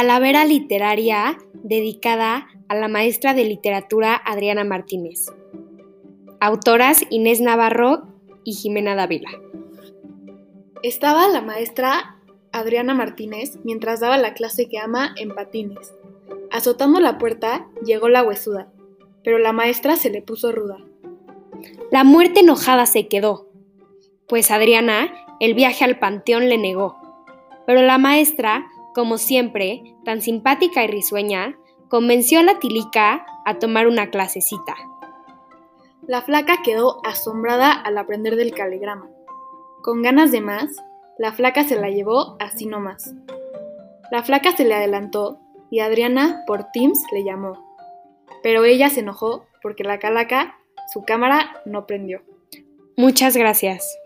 Calavera literaria dedicada a la maestra de literatura Adriana Martínez. Autoras Inés Navarro y Jimena Dávila. Estaba la maestra Adriana Martínez mientras daba la clase que ama en patines. Azotando la puerta llegó la huesuda, pero la maestra se le puso ruda. La muerte enojada se quedó, pues Adriana el viaje al panteón le negó. Pero la maestra, como siempre, tan simpática y risueña, convenció a la tilica a tomar una clasecita. La flaca quedó asombrada al aprender del caligrama. Con ganas de más, la flaca se la llevó así nomás. La flaca se le adelantó y Adriana por Teams le llamó. Pero ella se enojó porque la calaca su cámara no prendió. Muchas gracias.